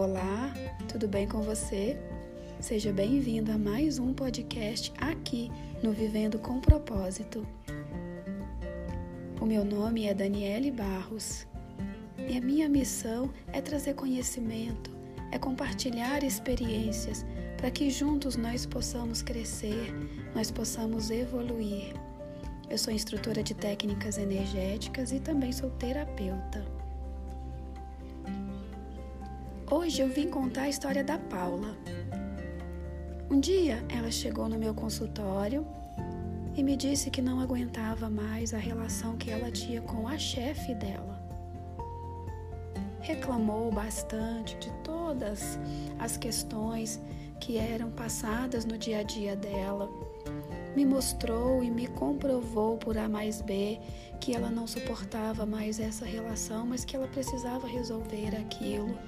Olá, tudo bem com você? Seja bem-vindo a mais um podcast aqui no Vivendo com Propósito. O meu nome é Daniele Barros e a minha missão é trazer conhecimento, é compartilhar experiências para que juntos nós possamos crescer, nós possamos evoluir. Eu sou instrutora de técnicas energéticas e também sou terapeuta. Hoje eu vim contar a história da Paula. Um dia ela chegou no meu consultório e me disse que não aguentava mais a relação que ela tinha com a chefe dela. Reclamou bastante de todas as questões que eram passadas no dia a dia dela. Me mostrou e me comprovou por A mais B que ela não suportava mais essa relação, mas que ela precisava resolver aquilo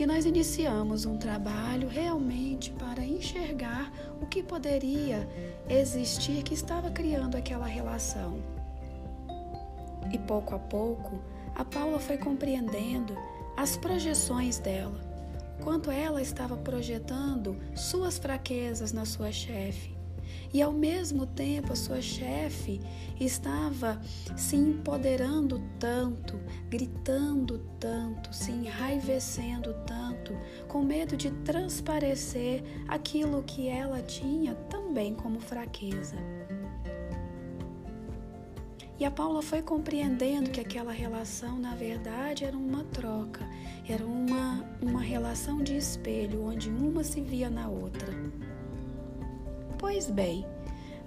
e nós iniciamos um trabalho realmente para enxergar o que poderia existir que estava criando aquela relação. E pouco a pouco, a Paula foi compreendendo as projeções dela, quanto ela estava projetando suas fraquezas na sua chefe e ao mesmo tempo a sua chefe estava se empoderando tanto, gritando tanto, se enraivecendo tanto, com medo de transparecer aquilo que ela tinha também como fraqueza. E a Paula foi compreendendo que aquela relação, na verdade, era uma troca, era uma, uma relação de espelho, onde uma se via na outra. Pois bem,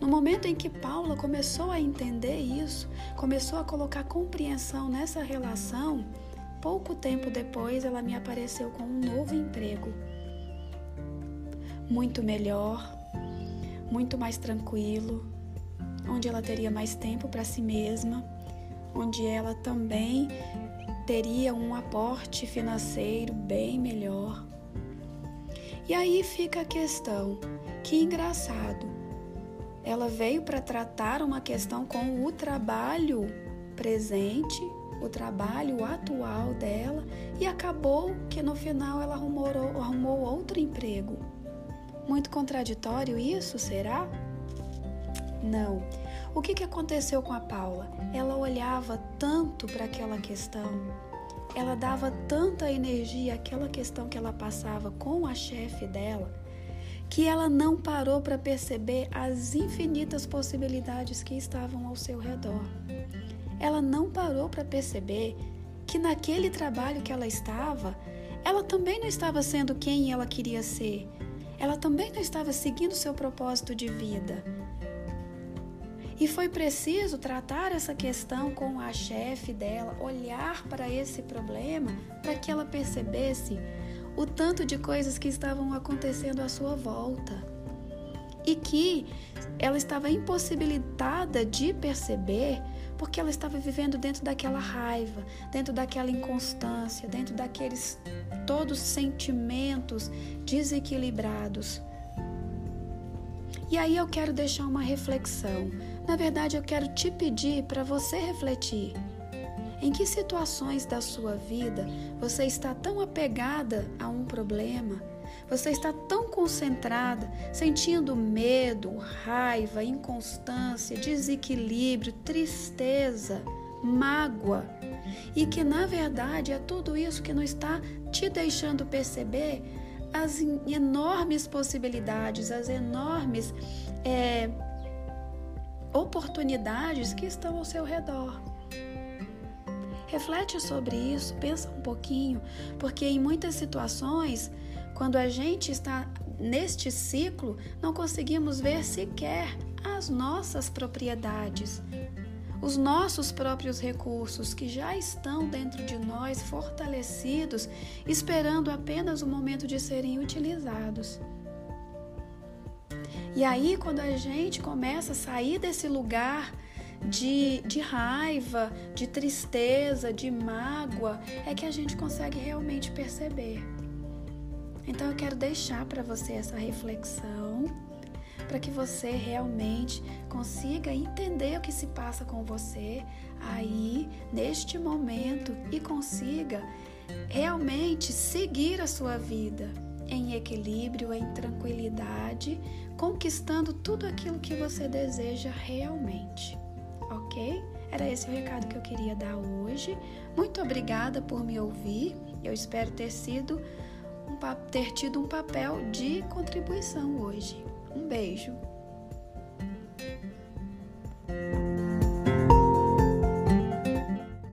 no momento em que Paula começou a entender isso, começou a colocar compreensão nessa relação, pouco tempo depois ela me apareceu com um novo emprego. Muito melhor, muito mais tranquilo, onde ela teria mais tempo para si mesma, onde ela também teria um aporte financeiro bem melhor. E aí fica a questão: que engraçado. Ela veio para tratar uma questão com o trabalho presente, o trabalho atual dela e acabou que no final ela arrumou, arrumou outro emprego. Muito contraditório isso, será? Não. O que, que aconteceu com a Paula? Ela olhava tanto para aquela questão, ela dava tanta energia àquela questão que ela passava com a chefe dela que ela não parou para perceber as infinitas possibilidades que estavam ao seu redor. Ela não parou para perceber que naquele trabalho que ela estava, ela também não estava sendo quem ela queria ser. Ela também não estava seguindo seu propósito de vida. E foi preciso tratar essa questão com a chefe dela, olhar para esse problema para que ela percebesse o tanto de coisas que estavam acontecendo à sua volta e que ela estava impossibilitada de perceber porque ela estava vivendo dentro daquela raiva, dentro daquela inconstância, dentro daqueles todos sentimentos desequilibrados. E aí eu quero deixar uma reflexão. Na verdade, eu quero te pedir para você refletir. Em que situações da sua vida você está tão apegada a um problema? Você está tão concentrada, sentindo medo, raiva, inconstância, desequilíbrio, tristeza, mágoa, e que na verdade é tudo isso que não está te deixando perceber as enormes possibilidades, as enormes é, oportunidades que estão ao seu redor. Reflete sobre isso, pensa um pouquinho, porque em muitas situações, quando a gente está neste ciclo, não conseguimos ver sequer as nossas propriedades, os nossos próprios recursos que já estão dentro de nós fortalecidos, esperando apenas o momento de serem utilizados. E aí, quando a gente começa a sair desse lugar de, de raiva, de tristeza, de mágoa, é que a gente consegue realmente perceber. Então eu quero deixar para você essa reflexão, para que você realmente consiga entender o que se passa com você aí, neste momento, e consiga realmente seguir a sua vida em equilíbrio, em tranquilidade, conquistando tudo aquilo que você deseja realmente. Ok? Era esse o recado que eu queria dar hoje. Muito obrigada por me ouvir. Eu espero ter sido um, ter tido um papel de contribuição hoje. Um beijo.